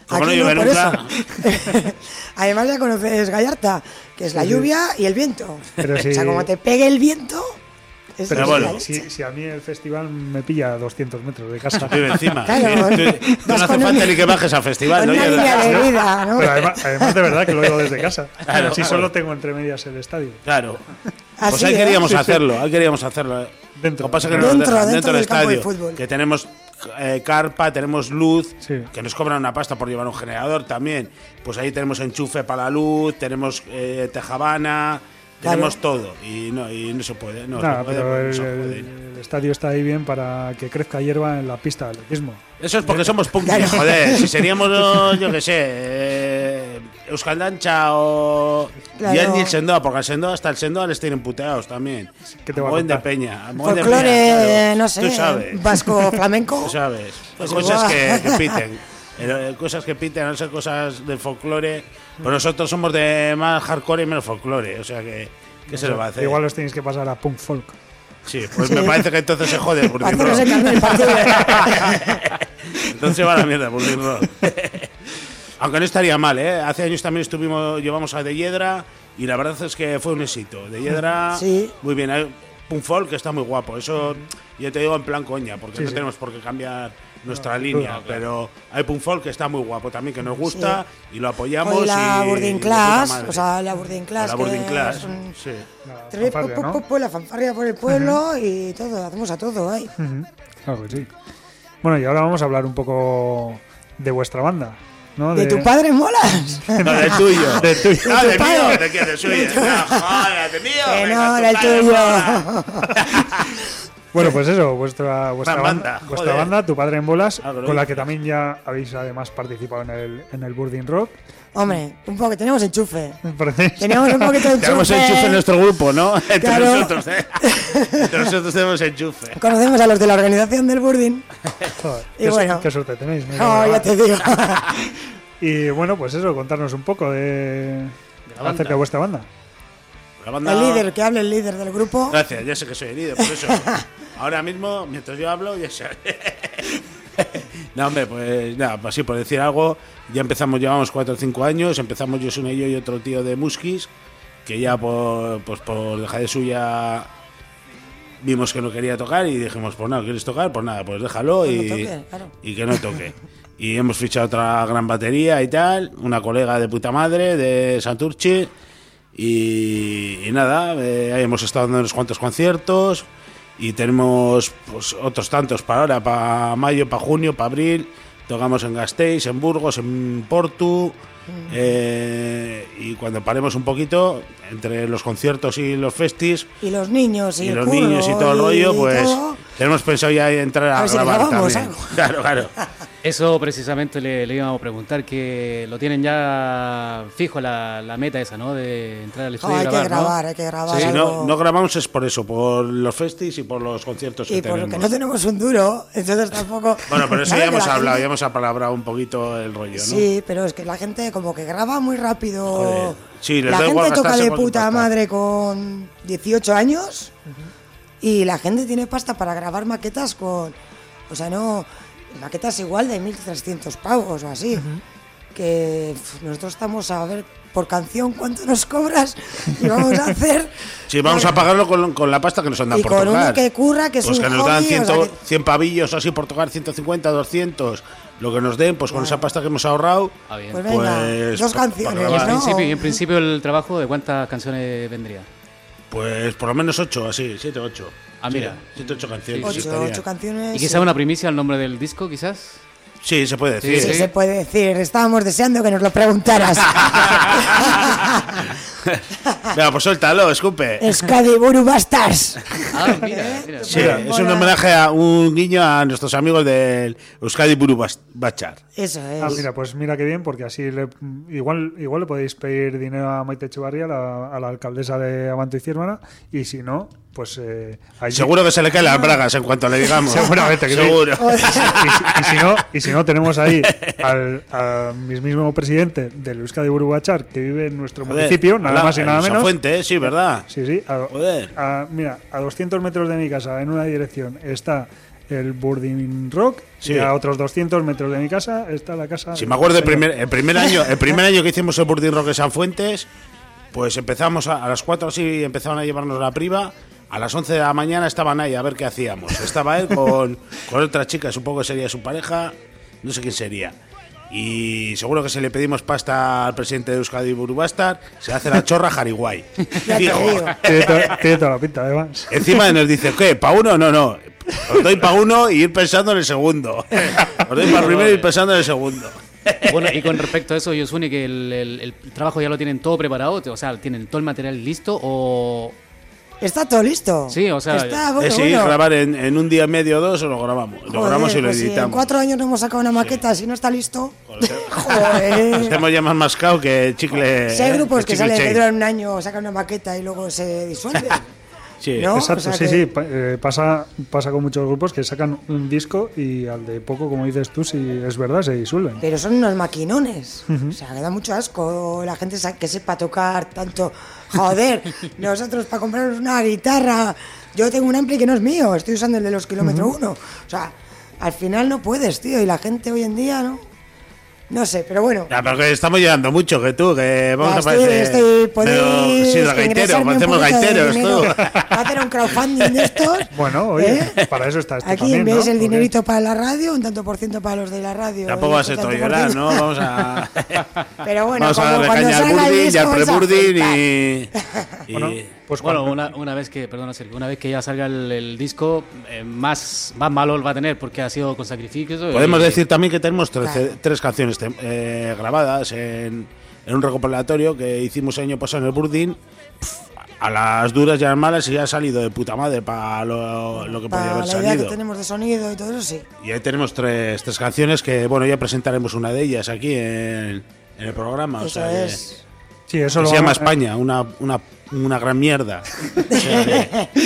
Como no Aquí llueve nunca. eso. Además ya conoces Gallarta, que es la lluvia y el viento. Pero O sea, como te pegue el viento... es Pero bueno, si, si a mí el festival me pilla a 200 metros de casa. Vive encima. Claro, vas no hace falta ni que bajes al festival. Con ¿no? una Ya- línea de vida, ¿no? Pero además, además de verdad que lo digo desde casa. Claro, claro. solo tengo entre medias el estadio. Claro. Así, Pues ahí queríamos Sí, sí. hacerlo, ahí queríamos hacerlo. Dentro. Lo que pasa es que no Dentro, nos dejan, dentro del del campo de estadio. fútbol. Que tenemos eh, carpa, tenemos luz, Sí. que nos cobran una pasta por llevar un generador también. Pues ahí tenemos enchufe para la luz, tenemos eh, tejabana, Claro. tenemos todo. Y no, y no se puede. No, Nada, se puede, pero no el, se puede. el estadio está ahí bien para que crezca hierba en la pista de atletismo. Eso es porque somos punkis, Claro. joder. Si seríamos, yo qué sé, eh, Euskaldancha o. Claro. Y el el Sendoa, porque al Sendoa hasta el Sendoa les tienen puteados también. ¿Qué te va a Buen de? Peña. Mogollón de Folclore, Peña, claro. no sé, Tú sabes. vasco flamenco. Tú sabes. Pues cosas que, que piten. Eh, Cosas que piten, no ser cosas del folclore. Pues nosotros somos de más hardcore y menos folclore. O sea que. ¿Qué se le va a hacer? Igual los tenéis que pasar a punk folk. Sí, pues me parece que entonces se jode del partido. Entonces va a la mierda, Burning Rock. Aunque no estaría mal, ¿eh? Hace años también estuvimos, llevamos a De Hiedra y la verdad es que fue un éxito. De Hiedra, Sí. muy bien. Hay Punk Folk que está muy guapo. Eso yo te digo en plan coña, porque Sí, no sí. tenemos por qué cambiar nuestra No, línea. claro. Pero hay Punk Folk que está muy guapo también, que nos gusta y lo apoyamos. Hoy la y, Boarding de Class, o sea, la Boarding Class. la que Boarding Class, es un- sí. La Tres, fanfarria, pu- ¿no? pu- la fanfarria por el pueblo y todo, hacemos a todo ahí. Ujú, Claro que sí. Bueno, y ahora vamos a hablar un poco de vuestra banda. ¿no? ¿De tu padre molas? No, del tuyo. Del tuyo. ¿De del tu mío, padre? de quién, del suyo. No, joder, del mío. que no, tu era el padre tuyo. Bueno, pues eso, vuestra, vuestra, banda, banda, vuestra banda, Tu Padre en Bolas, Ah, con la que también ya habéis además participado en el, en el Burning Rock. Hombre, un poco, tenemos enchufe. Teníamos un poquito de enchufe. Tenemos enchufe en nuestro grupo, ¿no? Entre Claro. nosotros, ¿eh? Entre nosotros tenemos enchufe. Conocemos a los de la organización del Burdin. Joder, Y qué, bueno. qué suerte tenéis. Oh, ya te digo. Y bueno, pues eso, contarnos un poco de, la banda. acerca de vuestra banda. La banda... El líder, que hable el líder del grupo. Gracias, ya sé que soy el líder, por eso. Ahora mismo, mientras yo hablo, ya sé. No, hombre, pues nada, pues así por decir algo, ya empezamos, llevamos cuatro o cinco años, empezamos Josune y yo y otro tío de Muskis, que ya por, pues por dejar de suya vimos que no quería tocar y dijimos, pues nada, ¿quieres tocar? Pues nada, pues déjalo no y, toque, claro. y que no toque. Y hemos fichado otra gran batería y tal, una colega de puta madre de Santurchi. Y, y nada, eh, ahí hemos estado dando unos cuantos conciertos y tenemos pues, otros tantos para ahora, para mayo, para junio, para abril. Tocamos en Gasteiz, en Burgos, en Portu. eh, y cuando paremos un poquito, entre los conciertos y los festis, Y los niños y, los curro niños y todo el rollo, pues todo. tenemos pensado ya entrar a, A ver si le grabar también. algo. Claro, claro. Eso precisamente le, le íbamos a preguntar, que lo tienen ya fijo la, la meta esa, ¿no? De entrar al estudio y hay que grabar, ¿no? grabar, hay que grabar. Si algo. no, no grabamos es por eso, por los festis y por los conciertos y que porque tenemos. no tenemos un duro, entonces tampoco. Bueno, pero eso ya hemos la hablado, gente- ya hemos apalabrado un poquito el rollo, ¿no? Sí, pero es que la gente como que graba muy rápido. Joder. Sí, les la da gente igual toca de puta pasta. madre con 18 años y la gente tiene pasta para grabar maquetas con. O sea, no. Maquetas igual de 1.300 pavos o así. Que nosotros estamos a ver por canción cuánto nos cobras y vamos a hacer. Sí, vamos a pagarlo con, con la pasta que nos han dado Y por con tocar. uno que curra, que es pues un que nos dan hobby, 100, o sea que- 100 pavillos o así por tocar 150, 200, lo que nos den, pues con esa pasta que hemos ahorrado, Ah, bien. Pues venga, Pues, dos canciones, grabar. y, en ¿no? principio, y en principio el trabajo, ¿de cuántas canciones vendría? Pues por lo menos 8, así, 7, 8. Ah, mira. 7, 8 canciones. Ocho, ocho canciones. ¿Y sí. quizá una primicia al nombre del disco, quizás? Sí, se puede decir. Sí, Sí. se puede decir. Estábamos deseando que nos lo preguntaras. Venga, pues suéltalo, escupe. Escadiburu Bastards. Ah, mira, mira. Sí, Mola, es un homenaje a un guiño a nuestros amigos del Euskadi Buru Bachar. Eso es. Ah, mira, pues mira qué bien, porque así le- igual, igual le podéis pedir dinero a Maite Echevarría, la, a la alcaldesa de Abanto y Ciervana, y si no, pues eh, allí- Seguro que se le caen las bragas en cuanto le digamos. Seguramente que sí. Seguro. y, si, y si no, y si no tenemos ahí al, al mismísimo presidente del Euskadi Burubachar, que vive en nuestro Joder, municipio, nada más y nada menos. fuente, eh, sí, ¿verdad? Sí, sí. A, Joder. a- mira, a 200 metros de mi casa, en una dirección, está el Burdin Rock. Sí. Y a otros 200 metros de mi casa está la casa. Si me acuerdo, el primer, el primer año el primer año que hicimos el Burdi Rock en San Fuentes, pues empezamos a, a las 4 así, empezaban a llevarnos la priva. A las 11 de la mañana estaban ahí a ver qué hacíamos. Estaba él con, con otra chica, supongo que sería su pareja, no sé quién sería. Y seguro que si le pedimos pasta al presidente de Euskadi Burubastar, se hace la chorra Jariguay. Tiene, to- tiene toda la pinta, además. Encima nos dice, ¿qué? ¿Pa uno? No, no. Os doy pa uno y ir pensando en el segundo. Os doy para el primero y ir pensando en el segundo. Bueno, y con respecto a eso, Yosune, que el, el- el trabajo ya lo tienen todo preparado, o sea, tienen todo el material listo o... Está todo listo. Sí, o sea, Está, bueno, Eh, sí, bueno. grabar en, en un día y medio o dos lo grabamos. Lo Joder, grabamos y lo pues si en editamos. cuatro años no hemos sacado una maqueta, si no está listo. Joder. hemos ya más mascado que chicle. Si hay grupos el que chicle salen que chain. duran un año, sacan una maqueta y luego se disuelven. Sí. ¿No? Exacto, o sea sí, que- sí. pa- eh, pasa, pasa con muchos grupos que sacan un disco y al de poco, como dices tú, si es verdad, se disuelven. Pero son unos maquinones. O sea, que da mucho asco la gente sa- que sepa tocar tanto. Joder, nosotros para comprarnos una guitarra, yo tengo un ampli que no es mío, estoy usando el de los kilómetros uno. O sea, al final no puedes, tío, y la gente hoy en día, ¿no? No sé, pero bueno. Ya, pero que estamos llegando mucho, que tú, que vamos Ya a estoy, parecer. estoy, podéis Pero, sí, los gaiteros, ingresarme un parecemos gaiteros, tú. para hacer un crowdfunding de estos. Bueno, oye, ¿eh? para eso está esto Aquí también, enviáis ¿no? el Porque- dinerito para la radio, un tanto por ciento para los de la radio. Tampoco va a ser todo llorar, ¿no? Vamos a. Pero bueno, vamos a darle caña al Burdin y al a flipar. y. y- Bueno, pues bueno, cuando- una, una vez que, perdona Sergio, una vez que ya salga el, el disco, eh, más, más malo va a tener porque ha sido con sacrificios. y- Podemos decir también que tenemos tres, Claro. tres canciones eh, grabadas en, en un recopilatorio que hicimos el año pasado en el Burdin. A las duras y a las malas y ya ha salido de puta madre para lo, lo que podía Para haber la idea que salido. tenemos de sonido y todo eso, sí. Y ahí tenemos tres, tres canciones que, bueno, ya presentaremos una de ellas aquí en, en el programa. o Eso sea que- es. Sí, eso que lo se llama España, una, una, una gran mierda. O sea que-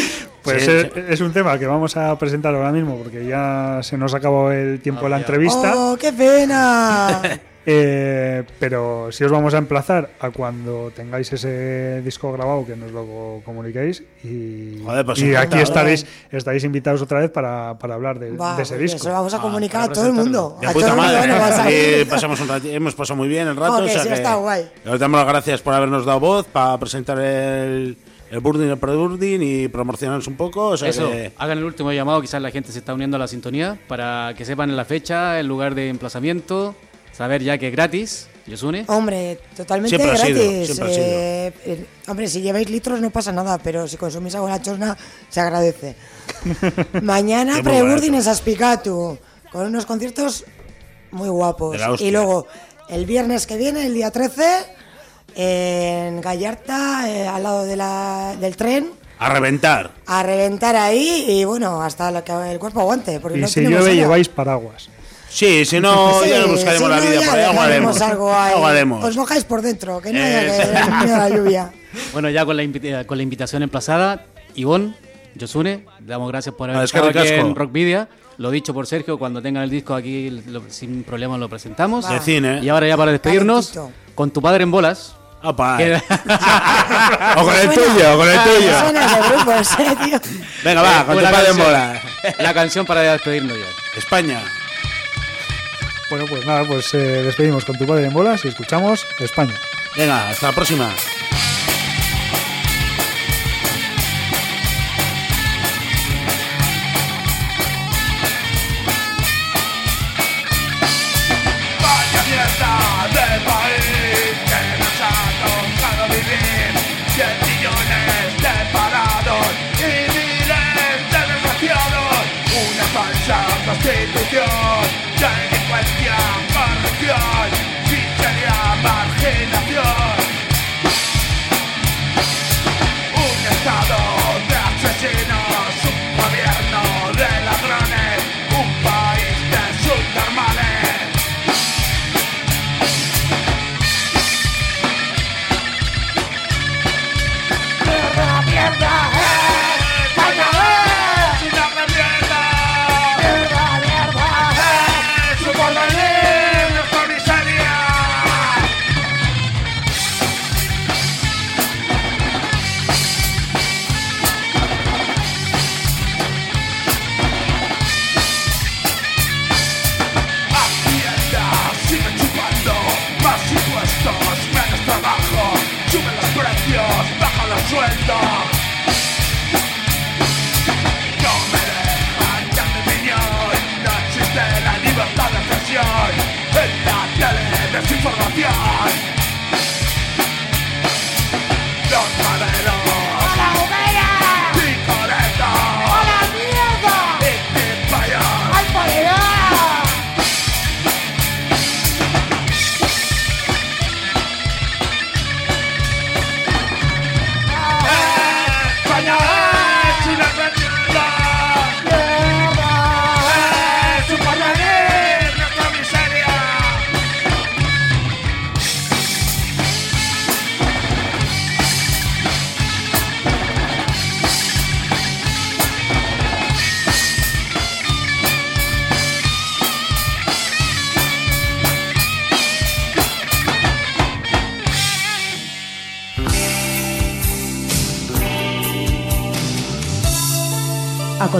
Pues Sí, es, sí. es un tema que vamos a presentar ahora mismo porque ya se nos acabó el tiempo de la entrevista. ¡Oh, qué pena! Eh, pero si os vamos a emplazar a cuando tengáis ese disco grabado que nos lo comuniquéis y, Joder, pues y aquí estaréis, estaréis invitados otra vez para, para hablar de, Va, de ese disco. Se lo vamos a Ah, comunicar para a todo el mundo. De a puta todo el mundo madre. a salir. Aquí pasamos un hemos pasado muy bien el rato. Joder, o sea sí, que está guay. os damos las gracias por habernos dado voz para presentar el, el Burdin, el pre-Burdin y promocionarnos un poco. O sea Eso, que- hagan el último llamado, quizás la gente se está uniendo a la sintonía para que sepan la fecha, el lugar de emplazamiento, saber ya que es gratis, Yosune. Hombre, totalmente Siempre ha sido, gratis. siempre ha sido. Eh, hombre, si lleváis litros no pasa nada, pero si consumís agua la chosna, se agradece. Mañana Qué muy Preburdin barato. en Saspicatu, con unos conciertos muy guapos. Y luego, el viernes que viene, el día 13, en Gallarta, eh, al lado de la- del tren, a reventar. a reventar ahí y bueno, hasta lo que el cuerpo aguante. Porque y no si llueve lleváis paraguas. Sí, si no, Sí, ya nos buscaremos si la no, vida por ahí. Algo haremos. algo ahí. Algo haremos. Os mojáis por dentro, que no haya que Eso. tener miedo a la lluvia. Bueno, ya con la, con la invitación emplazada, Ivonne, Yosune, damos gracias por haber Ah, estado aquí en Rockvidia. Lo dicho por Sergio, cuando tengan el disco aquí, lo- sin problema lo presentamos. Va. De cine. Y ahora ya para despedirnos, Calentito. con tu padre en bolas. Opa. o con el tuyo, o con el tuyo. Eh. Venga, va, con tu padre en canción- bola. La canción para despedirnos ya. España. Bueno, pues nada, pues eh, despedimos con tu padre en bolas y escuchamos España. Venga, hasta la próxima. Yeah.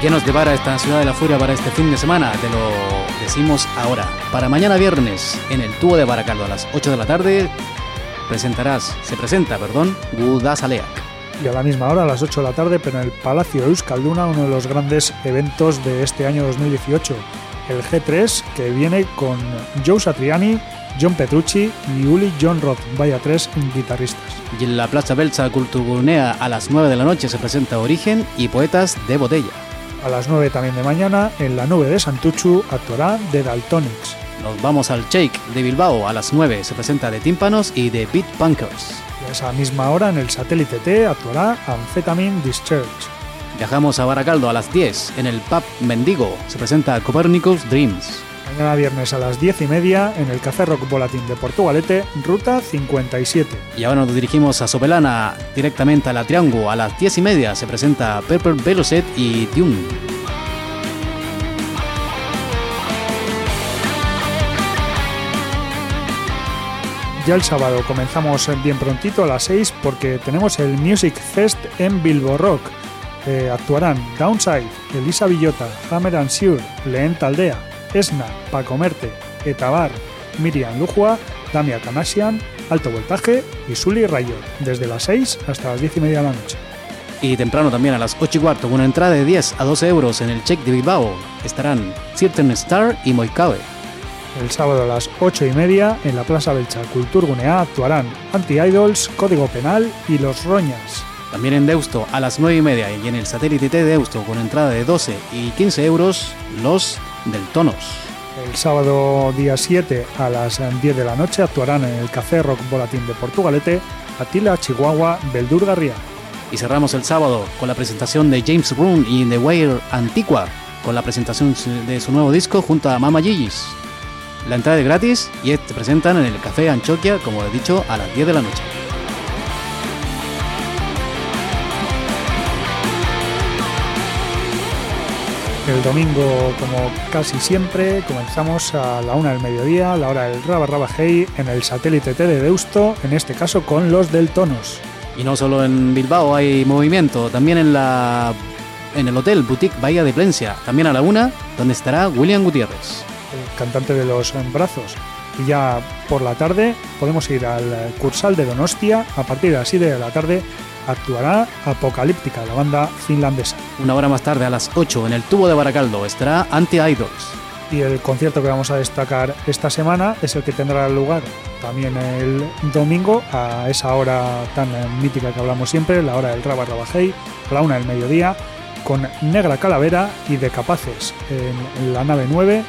Qué nos depara esta ciudad de la furia para este fin de semana? Te lo decimos ahora. Para mañana viernes, en el tubo de Baracaldo a las 8 de la tarde, presentarás, se presenta, perdón, Gudasaleak. Y a la misma hora, a las 8 de la tarde, pero en el Palacio Euskalduna, uno de los grandes eventos de este año 2018, el G3, que viene con Joe Satriani, John Petrucci y Uli John Roth, vaya tres guitarristas. Y en la Plaza Belsa Culturbunea a las 9 de la noche se presenta Origen y Poetas de Botella. A las 9 también de mañana, en la nube de Santuchu, actuará The Daltonics. Nos vamos al Shake de Bilbao a las 9, se presenta de Tímpanos y de Beat Punkers. Y a esa misma hora, en el satélite T, actuará Amphetamine Discharge. Viajamos a Baracaldo a las 10, en el Pub Mendigo, se presenta Copernicus Dreams. Mañana viernes a las 10 y media en el Café Rock Volatín de Portugalete, ruta 57. Y ahora nos dirigimos a Sopelana, directamente a la Triángulo. A las 10 y media se presenta Pepper Veloset y Tune. Ya el sábado comenzamos bien prontito a las 6 porque tenemos el Music Fest en Bilbo Rock. Eh, actuarán Downside, Elisa Villota, Hammer and Sure, Leen Taldea, Esna, Pacomerte, Etabar, Miriam Lujua, Damia Canasian, Alto Voltaje y Sully Rayo, desde las 6 hasta las 10 y media de la noche. Y temprano también a las 8 y cuarto, con una entrada de 10 a 12 euros en el check de Bilbao, estarán Certain Star y Moicabe. El sábado a las 8 y media, en la Plaza Belcha Culturgunea actuarán Anti-Idols, Código Penal y Los Roñas. También en Deusto a las 9 y media y en el satélite T de Deusto con entrada de 12 y 15 euros, Los del Tonos. El sábado día 7 a las 10 de la noche actuarán en el Café Rock Volatín de Portugalete Atila, Chihuahua, Beldur Garría. Y cerramos el sábado con la presentación de James Brown y The Wire Antigua, con la presentación de su nuevo disco junto a Mama Gigis. La entrada es gratis y te presentan en el Café Anchoquia, como he dicho, a las 10 de la noche. El domingo, como casi siempre, comenzamos a la una del mediodía, la hora del Raba Raba Hey, en el satélite T de Deusto, en este caso con los del Tonos. Y no solo en Bilbao hay movimiento, también en la en el hotel Boutique Bahía de Plencia, también a la una, donde estará William Gutiérrez. El cantante de los brazos. Y ya por la tarde podemos ir al Cursal de Donostia, a partir de las 7 de la tarde actuará Apocalíptica, la banda finlandesa. Una hora más tarde, a las 8, en el tubo de Baracaldo, estará Anti-Idols. Y el concierto que vamos a destacar esta semana es el que tendrá lugar también el domingo a esa hora tan mítica que hablamos siempre, la hora del Raba Rabajei, a la una del mediodía, con Negra Calavera y de Capaces en la nave 9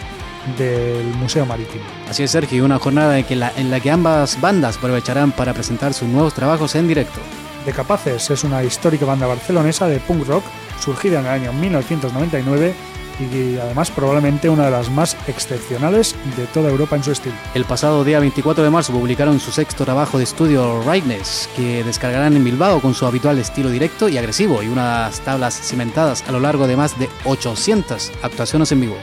del Museo Marítimo. Así es, Sergio, una jornada en, la, en la que ambas bandas aprovecharán para presentar sus nuevos trabajos en directo. De Capaces es una histórica banda barcelonesa de punk rock surgida en el año 1999 y además probablemente una de las más excepcionales de toda Europa en su estilo. El pasado día 24 de marzo publicaron su sexto trabajo de estudio Rightness, que descargarán en Bilbao con su habitual estilo directo y agresivo y unas tablas cimentadas a lo largo de más de 800 actuaciones en vivo.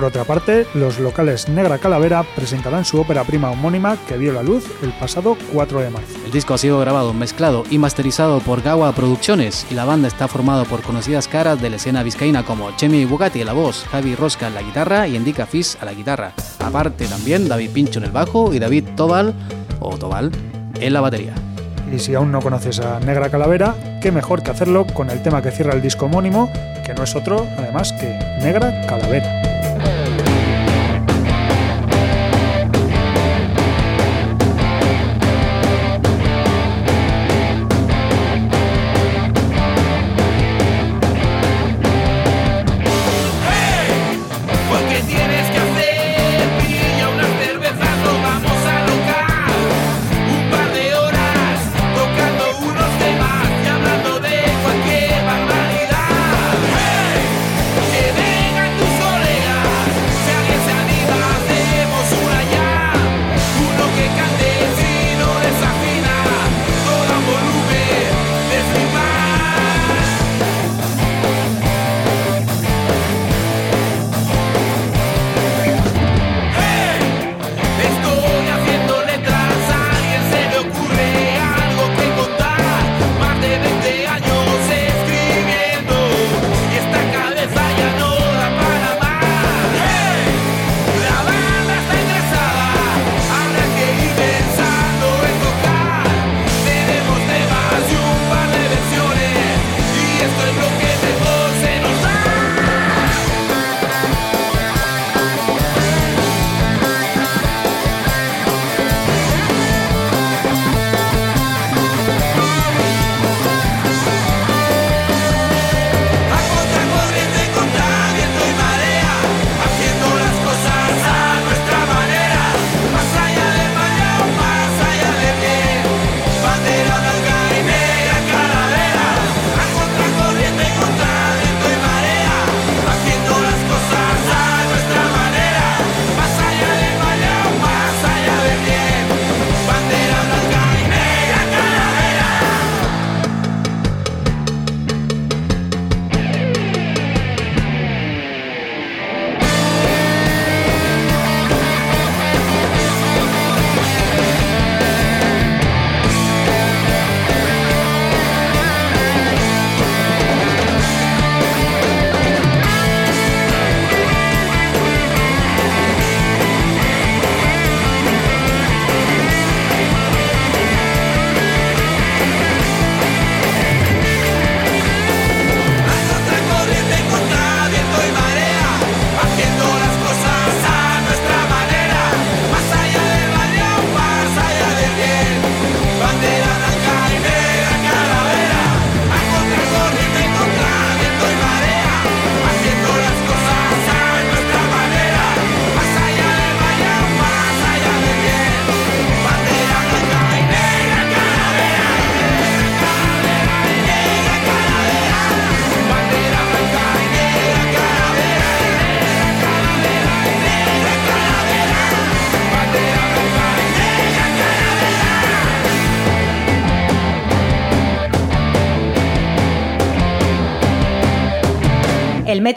Por otra parte, los locales Negra Calavera presentarán su ópera prima homónima que vio la luz el pasado 4 de marzo. El disco ha sido grabado, mezclado y masterizado por Gawa Producciones y la banda está formada por conocidas caras de la escena vizcaína como Chemi Bugatti a la voz, Javi Rosca en la guitarra y Indica Fis a la guitarra. Aparte también David Pincho en el bajo y David Tobal o Tobal en la batería. Y si aún no conoces a Negra Calavera, qué mejor que hacerlo con el tema que cierra el disco homónimo, que no es otro, además, que Negra Calavera.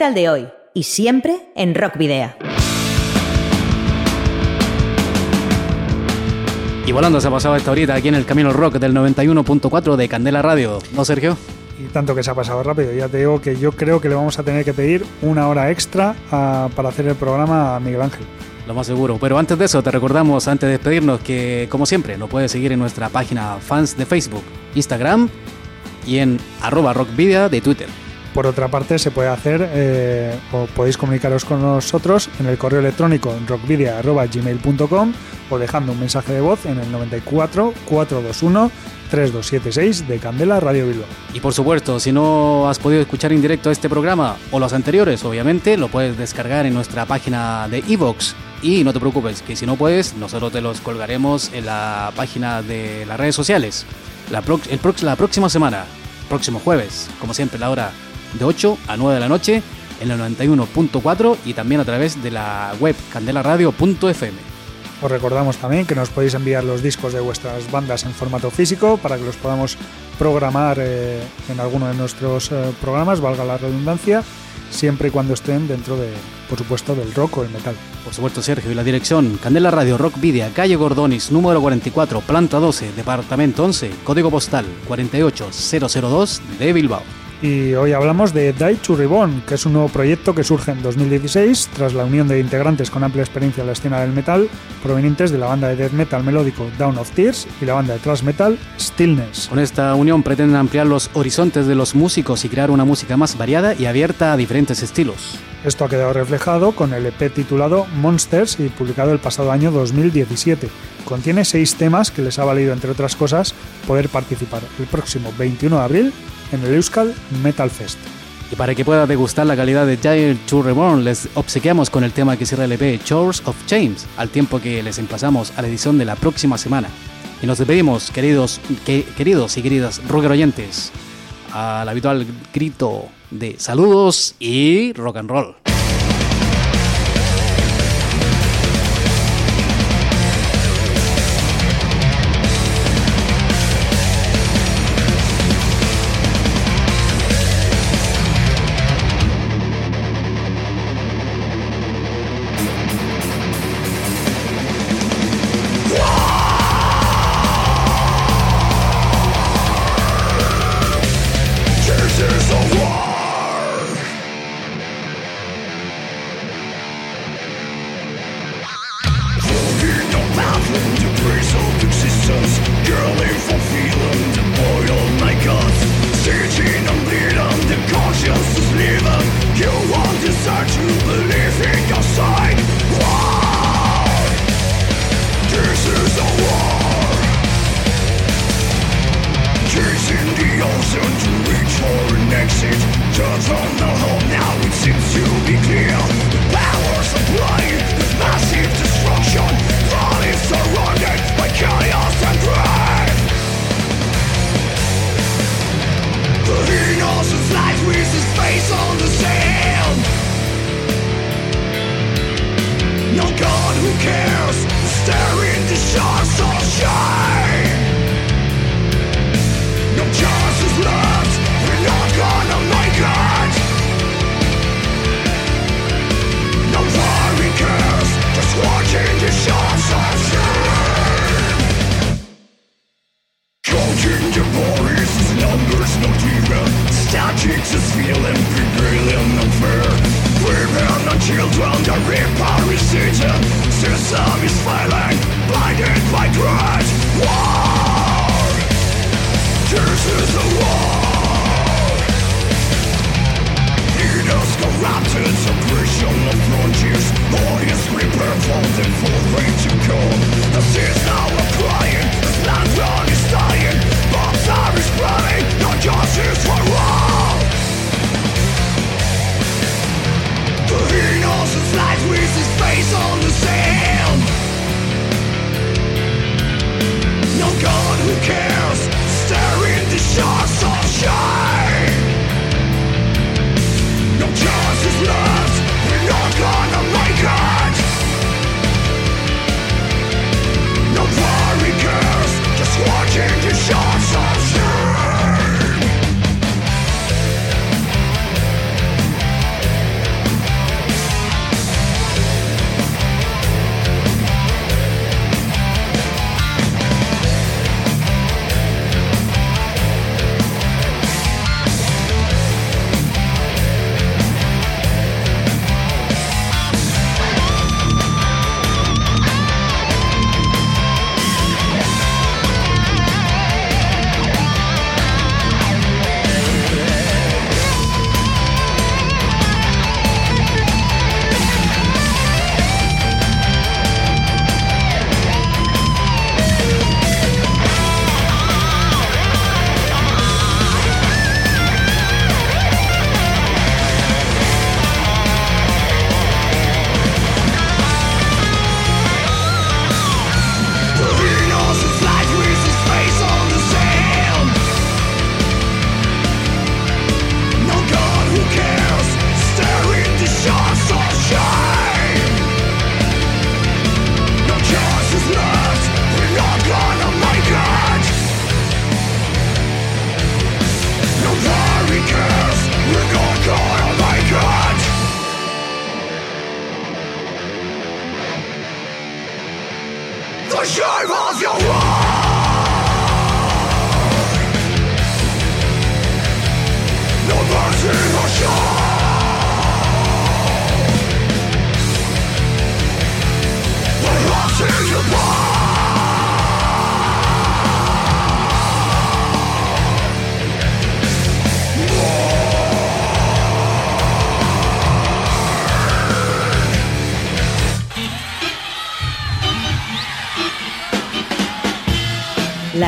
Metal de hoy y siempre en Rock Video. Y volando se ha pasado esta horita aquí en el Camino Rock del 91.4 de Candela Radio, ¿no, Sergio? Y tanto que se ha pasado rápido, ya te digo que yo creo que le vamos a tener que pedir una hora extra a- para hacer el programa a Miguel Ángel. Lo más seguro. Pero antes de eso, te recordamos, antes de despedirnos, que como siempre, nos puedes seguir en nuestra página fans de Facebook, Instagram y en arroba rockvidia de Twitter. Por otra parte, se puede hacer, eh, o podéis comunicaros con nosotros en el correo electrónico rockvidia.gmail.com o dejando un mensaje de voz en el 94 421 3276 de Candela Radio Bilbao. Y por supuesto, si no has podido escuchar en directo este programa o los anteriores, obviamente, lo puedes descargar en nuestra página de Evox. Y no te preocupes, que si no puedes, nosotros te los colgaremos en la página de las redes sociales. El la próxima semana, próximo jueves, como siempre, la hora de 8 a 9 de la noche, en el 91.4 y también a través de la web candelaradio.fm. Os recordamos también que nos podéis enviar los discos de vuestras bandas en formato físico para que los podamos programar eh, en alguno de nuestros eh, programas, valga la redundancia, siempre y cuando estén dentro de, por supuesto, del rock o el metal. Por supuesto, Sergio, y la dirección Candela Radio Rock Vidia, calle Gordonis, número 44, planta 12, departamento 11, código postal 48002 de Bilbao. Y hoy hablamos de Die to Reborn, que es un nuevo proyecto que surge en 2016 tras la unión de integrantes con amplia experiencia en la escena del metal, provenientes de la banda de death metal melódico Down of Tears y la banda de thrash metal Stillness. Con esta unión pretenden ampliar los horizontes de los músicos y crear una música más variada y abierta a diferentes estilos. Esto ha quedado reflejado con el EP titulado Monsters y publicado el pasado año 2017. Contiene seis temas que les ha valido, entre otras cosas, poder participar el próximo 21 de abril en el Euskal Metal Fest. Y para que pueda degustar la calidad de Giant to Reborn, les obsequiamos con el tema que cierra el EP Chores of James, al tiempo que les emplazamos a la edición de la próxima semana. Y nos despedimos, queridos, que, queridos y queridas rocker oyentes, al habitual grito de saludos y rock and roll.